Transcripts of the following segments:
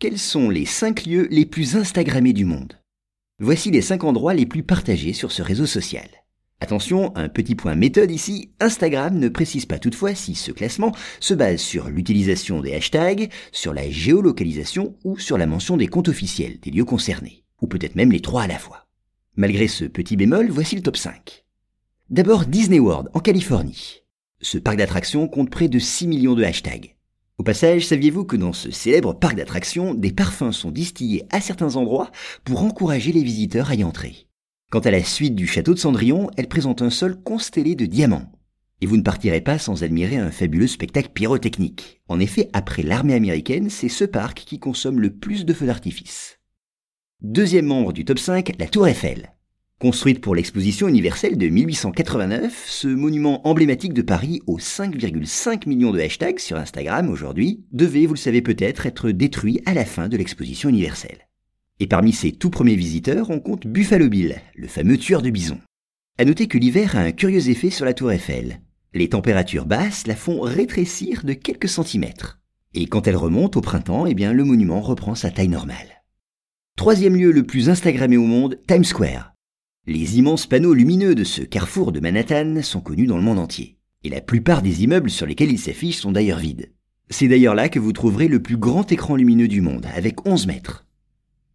Quels sont les 5 lieux les plus Instagrammés du monde? Voici les 5 endroits les plus partagés sur ce réseau social. Attention, un petit point méthode ici, Instagram ne précise pas toutefois si ce classement se base sur l'utilisation des hashtags, sur la géolocalisation ou sur la mention des comptes officiels des lieux concernés, ou peut-être même les trois à la fois. Malgré ce petit bémol, voici le top 5. D'abord Disney World en Californie. Ce parc d'attractions compte près de 6 millions de hashtags. Au passage, saviez-vous que dans ce célèbre parc d'attractions, des parfums sont distillés à certains endroits pour encourager les visiteurs à y entrer? Quant à la suite du château de Cendrillon, elle présente un sol constellé de diamants. Et vous ne partirez pas sans admirer un fabuleux spectacle pyrotechnique. En effet, après l'armée américaine, c'est ce parc qui consomme le plus de feux d'artifice. Deuxième membre du top 5, la Tour Eiffel. Construite pour l'exposition universelle de 1889, ce monument emblématique de Paris aux 5,5 millions de hashtags sur Instagram aujourd'hui devait, vous le savez peut-être, être détruit à la fin de l'exposition universelle. Et parmi ses tout premiers visiteurs, on compte Buffalo Bill, le fameux tueur de bisons. À noter que l'hiver a un curieux effet sur la tour Eiffel. Les températures basses la font rétrécir de quelques centimètres. Et quand elle remonte au printemps, eh bien, le monument reprend sa taille normale. Troisième lieu le plus Instagrammé au monde, Times Square. Les immenses panneaux lumineux de ce carrefour de Manhattan sont connus dans le monde entier. Et la plupart des immeubles sur lesquels ils s'affichent sont d'ailleurs vides. C'est d'ailleurs là que vous trouverez le plus grand écran lumineux du monde, avec 11 mètres.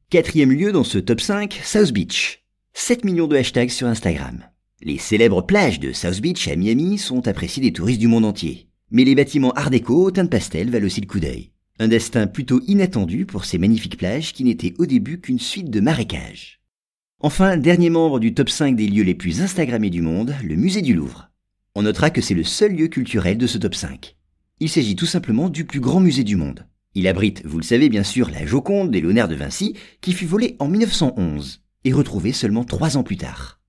Quatrième lieu dans ce top 5, South Beach. 7 millions de hashtags sur Instagram. Les célèbres plages de South Beach à Miami sont appréciées des touristes du monde entier. Mais les bâtiments art déco au teint de pastel valent aussi le coup d'œil. Un destin plutôt inattendu pour ces magnifiques plages qui n'étaient au début qu'une suite de marécages. Enfin, dernier membre du top 5 des lieux les plus Instagrammés du monde, le musée du Louvre. On notera que c'est le seul lieu culturel de ce top 5. Il s'agit tout simplement du plus grand musée du monde. Il abrite, vous le savez bien sûr, la Joconde des Léonard de Vinci, qui fut volée en 1911 et retrouvée seulement trois ans plus tard.